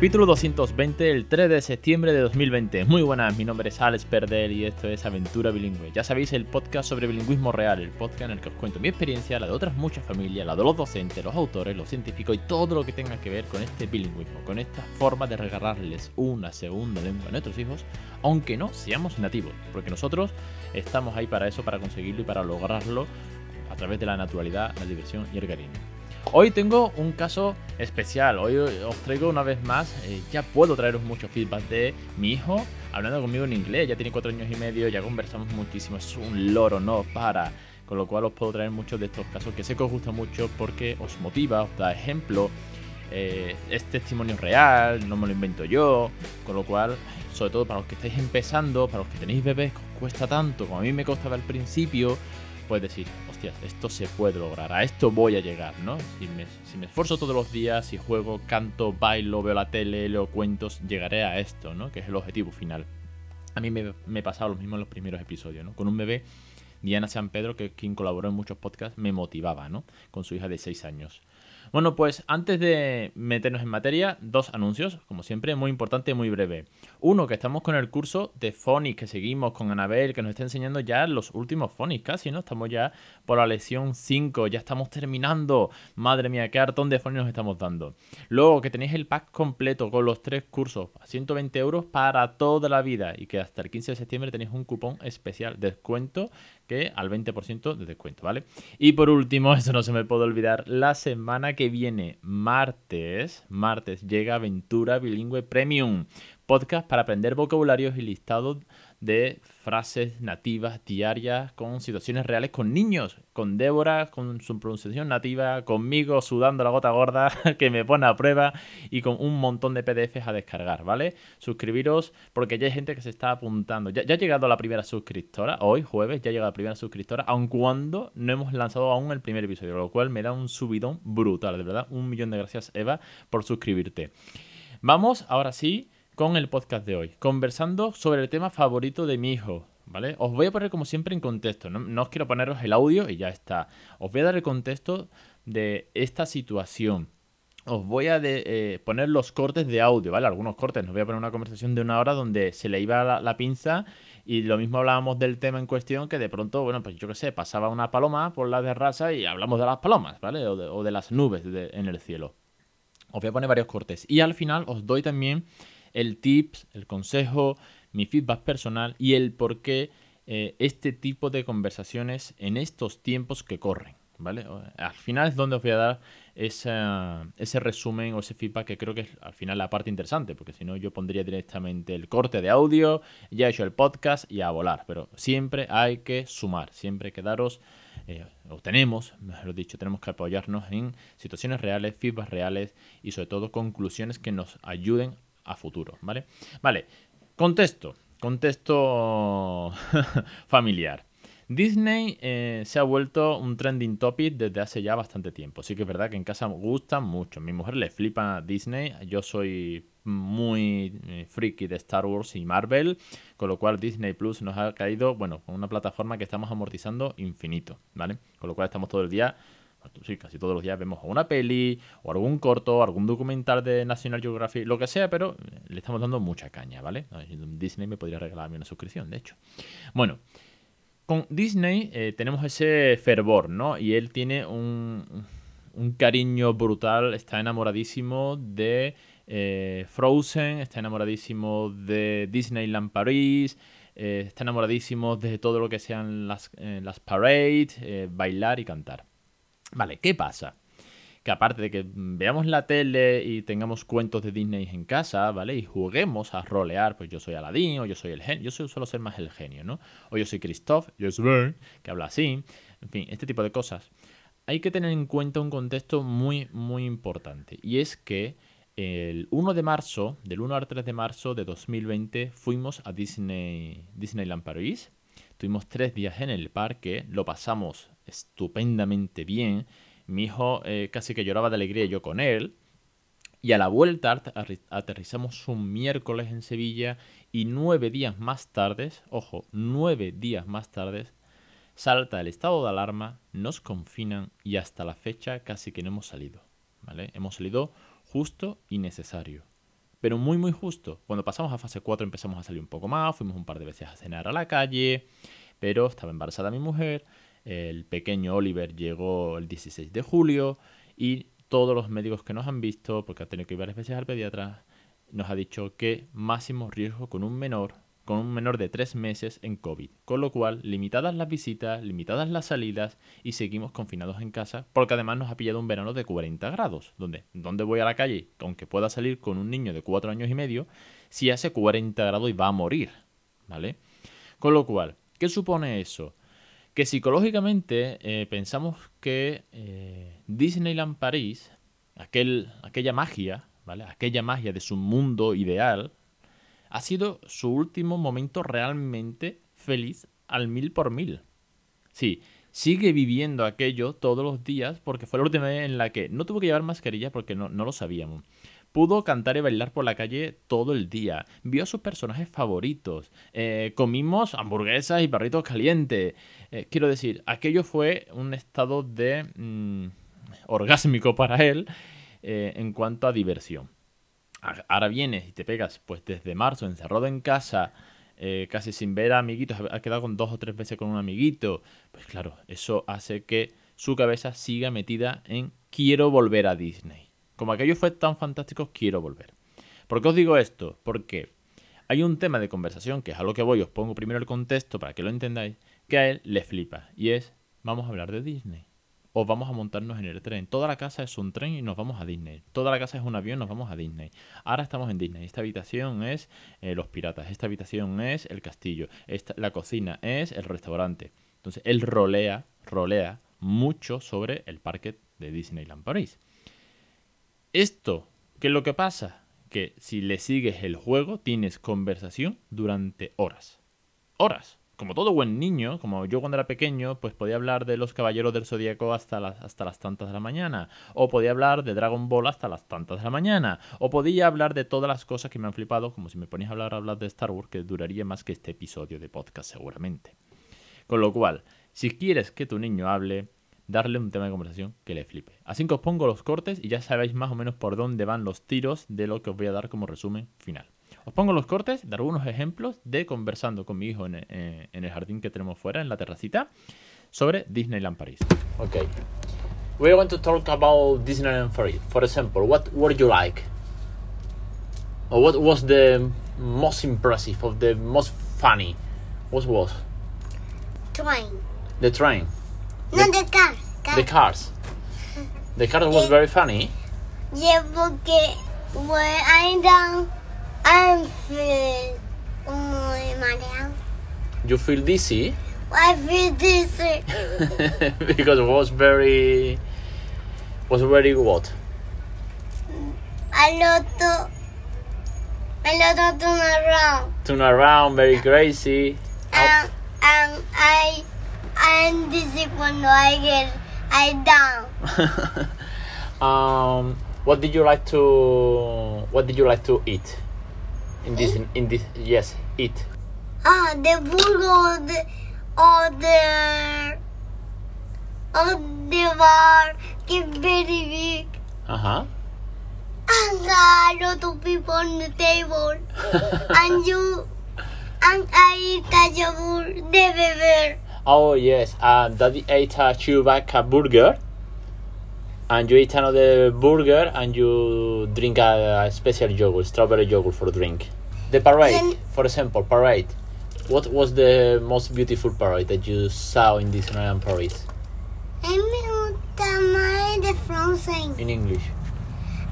Capítulo 220, el 3 de septiembre de 2020. Muy buenas, mi nombre es Alex Perdel y esto es Aventura Bilingüe. Ya sabéis, el podcast sobre bilingüismo real, el podcast en el que os cuento mi experiencia, la de otras muchas familias, la de los docentes, los autores, los científicos y todo lo que tenga que ver con este bilingüismo, con esta forma de regalarles una segunda lengua a nuestros hijos, aunque no seamos nativos, porque nosotros estamos ahí para eso, para conseguirlo y para lograrlo a través de la naturalidad, la diversión y el cariño. Hoy tengo un caso especial. Hoy os traigo una vez más. Eh, ya puedo traeros mucho feedback de mi hijo hablando conmigo en inglés. Ya tiene cuatro años y medio, ya conversamos muchísimo. Es un loro, no para. Con lo cual os puedo traer muchos de estos casos que sé que os gusta mucho porque os motiva, os da ejemplo. Eh, es testimonio real, no me lo invento yo. Con lo cual, sobre todo para los que estáis empezando, para los que tenéis bebés que os cuesta tanto, como a mí me costaba al principio, puedes decir, hostias, esto se puede lograr, a esto voy a llegar, ¿no? Si me, si me esfuerzo todos los días, si juego, canto, bailo, veo la tele, leo cuentos, llegaré a esto, ¿no? Que es el objetivo final. A mí me, me pasaba lo mismo en los primeros episodios, ¿no? Con un bebé, Diana San Pedro, que quien colaboró en muchos podcasts, me motivaba, ¿no? Con su hija de 6 años. Bueno, pues antes de meternos en materia, dos anuncios, como siempre, muy importante y muy breve. Uno, que estamos con el curso de Phonics, que seguimos con Anabel, que nos está enseñando ya los últimos Phonics casi, ¿no? Estamos ya por la lección 5, ya estamos terminando. Madre mía, qué hartón de Phonics nos estamos dando. Luego, que tenéis el pack completo con los tres cursos a 120 euros para toda la vida y que hasta el 15 de septiembre tenéis un cupón especial descuento que al 20% de descuento, ¿vale? Y por último, eso no se me puede olvidar, la semana que viene, martes, martes, llega Aventura Bilingüe Premium, podcast para aprender vocabularios y listados de frases nativas diarias con situaciones reales con niños, con Débora, con su pronunciación nativa, conmigo sudando la gota gorda que me pone a prueba y con un montón de PDFs a descargar, ¿vale? Suscribiros porque ya hay gente que se está apuntando. Ya, ha llegado la primera suscriptora, hoy jueves ya ha llegado la primera suscriptora, aun cuando no hemos lanzado aún el primer episodio, lo cual me da un subidón brutal, de verdad. Un millón de gracias Eva por suscribirte. Vamos ahora sí con el podcast de hoy, conversando sobre el tema favorito de mi hijo, ¿vale? Os voy a poner como siempre en contexto, no, os quiero poneros el audio y ya está. Os voy a dar el contexto de esta situación. Os voy a eh, poner los cortes de audio, ¿vale? Algunos cortes. Nos voy a poner una conversación de una hora donde se le iba la, pinza y lo mismo hablábamos del tema en cuestión que de pronto, bueno, pues yo qué sé, pasaba una paloma por la terraza y hablamos de las palomas, ¿vale? O de, las nubes en el cielo. Os voy a poner varios cortes. Y al final os doy también el tips, el consejo, mi feedback personal y el por qué eh, este tipo de conversaciones en estos tiempos que corren. ¿Vale? Al final es donde os voy a dar ese resumen o ese feedback que creo que es al final la parte interesante, porque si no yo pondría directamente el corte de audio, ya he hecho el podcast y a volar, pero siempre hay que sumar, siempre hay que daros, eh, o tenemos, mejor dicho, tenemos que apoyarnos en situaciones reales, feedback reales y sobre todo conclusiones que nos ayuden a futuro, ¿vale? Vale, contexto, contexto familiar. Disney eh, se ha vuelto un trending topic desde hace ya bastante tiempo. Sí que es verdad que en casa gusta mucho. Mi mujer le flipa Disney. Yo soy muy eh, friki de Star Wars y Marvel. Con lo cual Disney Plus nos ha caído, bueno, con una plataforma que estamos amortizando infinito, ¿vale? Con lo cual estamos todo el día sí, casi todos los días vemos una peli o algún corto, algún documental de National Geographic, lo que sea, pero le estamos dando mucha caña, ¿vale? Disney me podría regalarme una suscripción, de hecho. Bueno, con Disney eh, tenemos ese fervor, ¿no? Y él tiene un, un cariño brutal, está enamoradísimo de eh, Frozen, está enamoradísimo de Disneyland París. Eh, está enamoradísimo de todo lo que sean las, las parades, bailar y cantar. Vale, ¿qué pasa? Que aparte de que veamos la tele y tengamos cuentos de Disney en casa, ¿vale? Y juguemos a rolear, pues yo soy Aladdin o yo soy el genio, yo suelo ser más el genio, ¿no? O yo soy Christoph, yo soy que habla así, en fin, este tipo de cosas. Hay que tener en cuenta un contexto muy, muy importante. Y es que el 1 de marzo, del 1 al 3 de marzo de 2020, fuimos a Disney, Disneyland Paris. Tuvimos tres días en el parque, lo pasamos estupendamente bien. Mi hijo eh, casi que lloraba de alegría yo con él. Y a la vuelta aterri- aterrizamos un miércoles en Sevilla y nueve días más tarde, ojo, nueve días más tarde, salta el estado de alarma, nos confinan y hasta la fecha casi que no hemos salido. ¿Vale? Hemos salido justo y necesario. Pero muy muy justo. Cuando pasamos a fase 4 empezamos a salir un poco más, fuimos un par de veces a cenar a la calle, pero estaba embarazada mi mujer, el pequeño Oliver llegó el 16 de julio y todos los médicos que nos han visto, porque ha tenido que ir varias veces al pediatra, nos ha dicho que máximo riesgo con un menor, con un menor de 3 meses en COVID. Con lo cual, limitadas las visitas, limitadas las salidas y seguimos confinados en casa, porque además nos ha pillado un verano de 40 grados. Donde, ¿Dónde voy a la calle? Aunque pueda salir con un niño de 4 años y medio, si hace 40 grados y va a morir. ¿Vale? Con lo cual, ¿qué supone eso? Que psicológicamente eh, pensamos que eh, Disneyland París, aquel, aquella magia, ¿vale? Aquella magia de su mundo ideal, ha sido su último momento realmente feliz al mil por mil. Sí, sigue viviendo aquello todos los días porque fue la última vez en la que no tuvo que llevar mascarilla porque no, lo sabíamos. Pudo cantar y bailar por la calle todo el día. Vio a sus personajes favoritos. Eh, comimos hamburguesas y perritos calientes. Eh, quiero decir, aquello fue un estado de mm, orgásmico para él eh, en cuanto a diversión. Ahora vienes y te pegas, pues desde marzo, encerrado en casa, eh, casi sin ver a amiguitos, ha quedado con dos o tres veces con un amiguito. Pues claro, eso hace que su cabeza siga metida en quiero volver a Disney. Como aquello fue tan fantástico, quiero volver. ¿Por qué os digo esto? Porque hay un tema de conversación que es a lo que voy, os pongo primero el contexto para que lo entendáis, que a él le flipa. Y es, vamos a hablar de Disney. O vamos a montarnos en el tren. Toda la casa es un tren y nos vamos a Disney. Toda la casa es un avión, nos vamos a Disney. Ahora estamos en Disney. Esta habitación es eh, los piratas. Esta habitación es el castillo. Esta, la cocina es el restaurante. Entonces él rolea, rolea mucho sobre el parque de Disneyland París. Esto, ¿qué es lo que pasa? Que si le sigues el juego, tienes conversación durante horas. Horas. Como todo buen niño, como yo cuando era pequeño, pues podía hablar de los caballeros del zodiaco hasta las, hasta las tantas de la mañana. O podía hablar de Dragon Ball hasta las tantas de la mañana. O podía hablar de todas las cosas que me han flipado, como si me ponías a hablar, a hablar de Star Wars, que duraría más que este episodio de podcast seguramente. Con lo cual, si quieres que tu niño hable, darle un tema de conversación que le flipe. Así que os pongo los cortes y ya sabéis más o menos por dónde van los tiros de lo que os voy a dar como resumen final. Os pongo los cortes de algunos ejemplos de conversando con mi hijo en, eh, en el jardín que tenemos fuera, en la terracita, sobre Disneyland París. Okay. We're going to talk about Disneyland Paris. For example, what were you like? Or what was the most impressive or the most funny? What was? Train. The train. No, the car. car. The cars. The cars was very funny. Yeah, porque when I'm down, I'm feel muy mareado. You feel dizzy I feel dizzy. because it was very was very what? Al otro, al otro turn around. Turn around, very crazy. And, and I, I'm dizzy cuando I get, I down. um, what did you like to what did you like to eat? In this in this yes, eat. Ah, the burger or the, or the, bar get very big. Uh-huh. And a lot of people on the table. and you, and I eat a yogurt, the baby. Oh yes, and Daddy ate a Chewbacca burger, and you eat another burger, and you drink a, a special yogurt, strawberry yogurt for drink. The parade, Then- for example, parade. What was the most beautiful parade that you saw in Disneyland Paris? A mí me gusta más de Frozen. In English,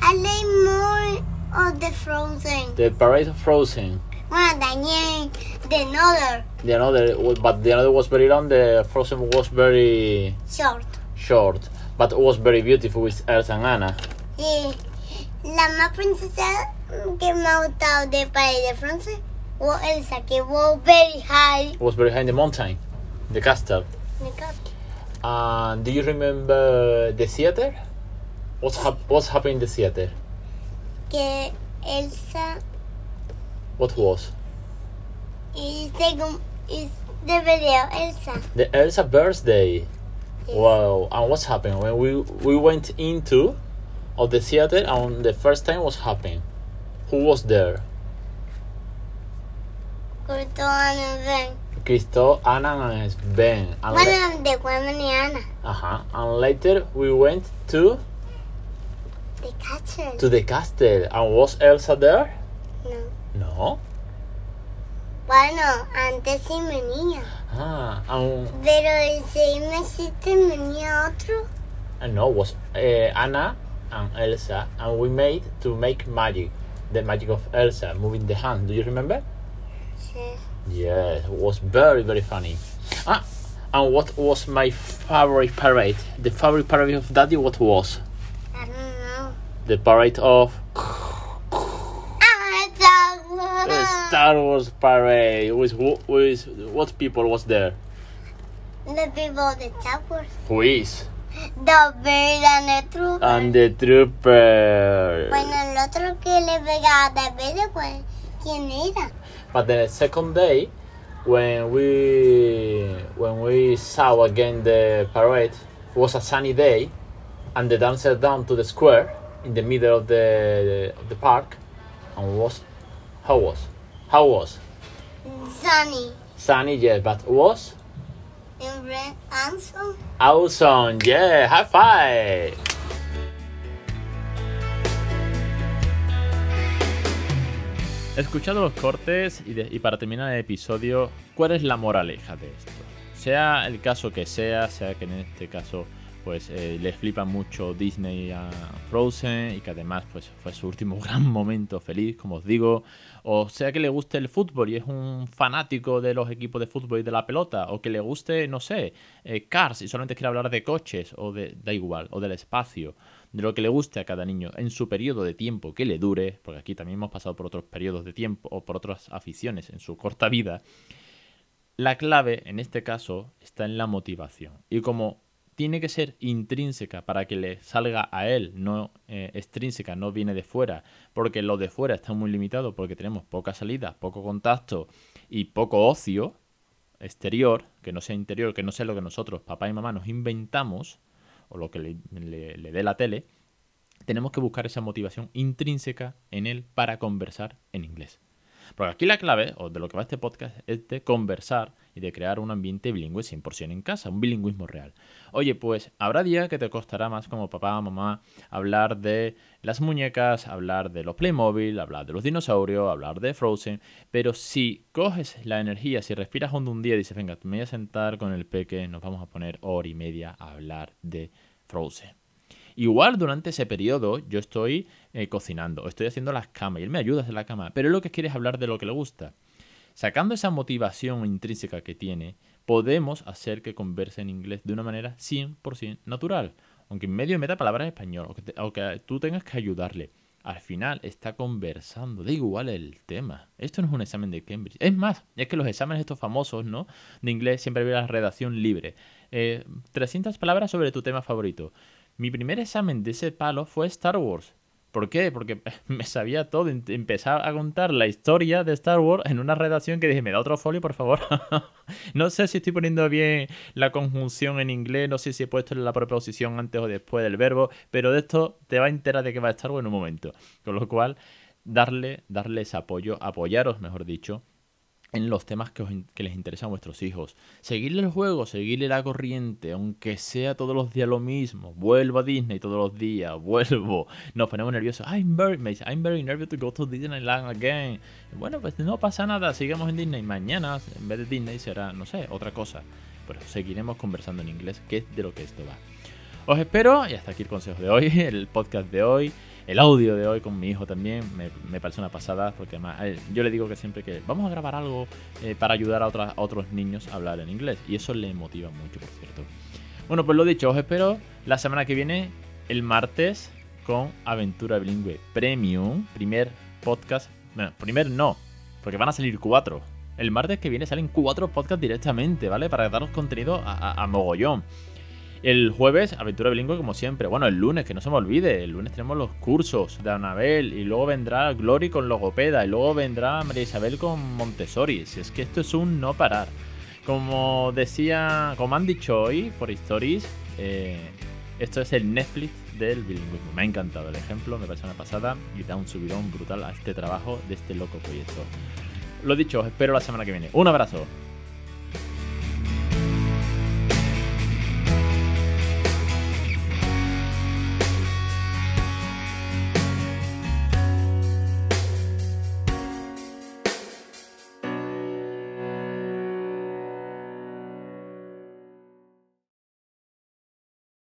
I like more of the Frozen. the parade of Frozen. Bueno, también the another The another, but the other was very long. The Frozen was very short. short, but it was very beautiful with Elsa and Anna. Y la más princesa que me ha gustado de País de was Elsa, que was very high. It was very high in the mountain, the castle. Me encanta. And do you remember the theater? What's hap- what's happening in the theater? que Elsa What was? is the is the video Elsa. The Elsa birthday. Wow! And what's happened when we we went into of the theater and the first time was happening? Who was there? Cortó Ana Ben. Cristo, Anna, and Ben. And Bueno, de Carmen y Ana. uh-huh. And later we went to De Castle. to the castle. And was Elsa there? No. No. Bueno, antes sí venía. Ah, and, Pero ese mes venía otro. and no was uh, Anna and Elsa, and we made to make magic, the magic of Elsa moving the hand. Do you remember? Sí. Yes, it was very very funny. Ah, and what was my favorite parade? The favorite parade of Daddy. What was I don't know. the parade of Ah, está the Star Wars parade? With who? With what people was there? The people of the towers. Who is? The bird and the trooper. And the trooper. Bueno, el otro que le pegaba de verde, pues, ¿quién era? But the second day, when we when we saw again the parade, it was a sunny day, and the dancer down to the square in the middle of the of the park, and was how was how was Sunny. sunny yes, but was En red Anson. awesome yeah high five. Escuchado los cortes y, de- y para terminar el episodio, ¿cuál es la moraleja de esto? Sea el caso que sea, sea que en este caso pues eh, les flipa mucho Disney a Frozen y que además pues fue su último gran momento feliz, como os digo, o sea que le guste el fútbol y es un fanático de los equipos de fútbol y de la pelota, o que le guste, no sé, eh, Cars y solamente quiere hablar de coches, o de, da igual, o del espacio, de lo que le guste a cada niño en su periodo de tiempo que le dure, porque aquí también hemos pasado por otros periodos de tiempo o por otras aficiones en su corta vida, la clave en este caso está en la motivación. Y como tiene que ser intrínseca para que le salga a él, no eh, extrínseca, no viene de fuera, porque lo de fuera está muy limitado, porque tenemos poca salida, poco contacto y poco ocio exterior, que no sea interior, que no sea lo que nosotros, papá y mamá, nos inventamos, o lo que le dé la tele, tenemos que buscar esa motivación intrínseca en él para conversar en inglés. Porque aquí la clave, de lo que va este podcast, es de conversar y de crear un ambiente bilingüe 100% en casa, un bilingüismo real. Oye, pues habrá días que te costará más como papá mamá hablar de las muñecas, hablar de los Playmobil, hablar de los dinosaurios, hablar de Frozen, pero si coges la energía, si respiras hondo un día y dices, venga, me voy a sentar con el peque, nos vamos a poner hora y media a hablar de Frozen. Igual durante ese periodo yo estoy eh, cocinando, estoy haciendo las camas y él me ayuda a hacer la cama, pero él lo que quiere es hablar de lo que le gusta. Sacando esa motivación intrínseca que tiene, podemos hacer que converse en inglés de una manera 100% natural. Aunque en medio meta palabras en español, o tú tengas que ayudarle. Al final está conversando, da igual el tema. Esto no es un examen de Cambridge. Es más, es que los exámenes estos famosos, ¿no? De inglés siempre había la redacción libre. Eh, 300 palabras sobre tu tema favorito. Mi primer examen de ese palo fue Star Wars. ¿Por qué? Porque me sabía todo. Em- Empecé a contar la historia de Star Wars en una redacción que dije, me da otro folio, por favor. no sé si estoy poniendo bien la conjunción en inglés, no sé si he puesto la preposición antes o después del verbo, pero de esto te va a enterar de que va a Star Wars en un momento. Con lo cual, darle, darles apoyo, apoyaros, mejor dicho, en los temas que, les interesan a vuestros hijos. Seguirle el juego, seguirle la corriente, aunque sea todos los días lo mismo. Vuelvo a Disney todos los días, vuelvo. Nos ponemos nerviosos. I'm very, I'm very nervous to go to Disneyland again. Bueno, pues no pasa nada, sigamos en Disney. Mañana, en vez de Disney, será, no sé, otra cosa. Pero seguiremos conversando en inglés, que es de lo que esto va. Os espero y hasta aquí el consejo de hoy, el podcast de hoy, el audio de hoy con mi hijo también. Me, parece una pasada porque además eh, yo le digo que siempre que vamos a grabar algo eh, para ayudar a, otros niños a hablar en inglés y eso le motiva mucho, por cierto. Bueno, pues lo dicho, os espero la semana que viene, el martes, con Aventura Bilingüe Premium, primer podcast. Bueno, primer no, porque van a salir cuatro. El martes que viene salen cuatro podcasts directamente, ¿vale? Para daros contenido a mogollón. El jueves, aventura bilingüe como siempre. Bueno, el lunes, que no se me olvide, el lunes tenemos los cursos de Anabel y luego vendrá Glory con logopeda y luego vendrá María Isabel con Montessori. Si es que esto es un no parar. Como decía, como han dicho hoy por Stories, eh, esto es el Netflix del bilingüismo. Me ha encantado el ejemplo, me parece una pasada y da un subidón brutal a este trabajo de este loco proyecto. Lo dicho, os espero la semana que viene. Un abrazo.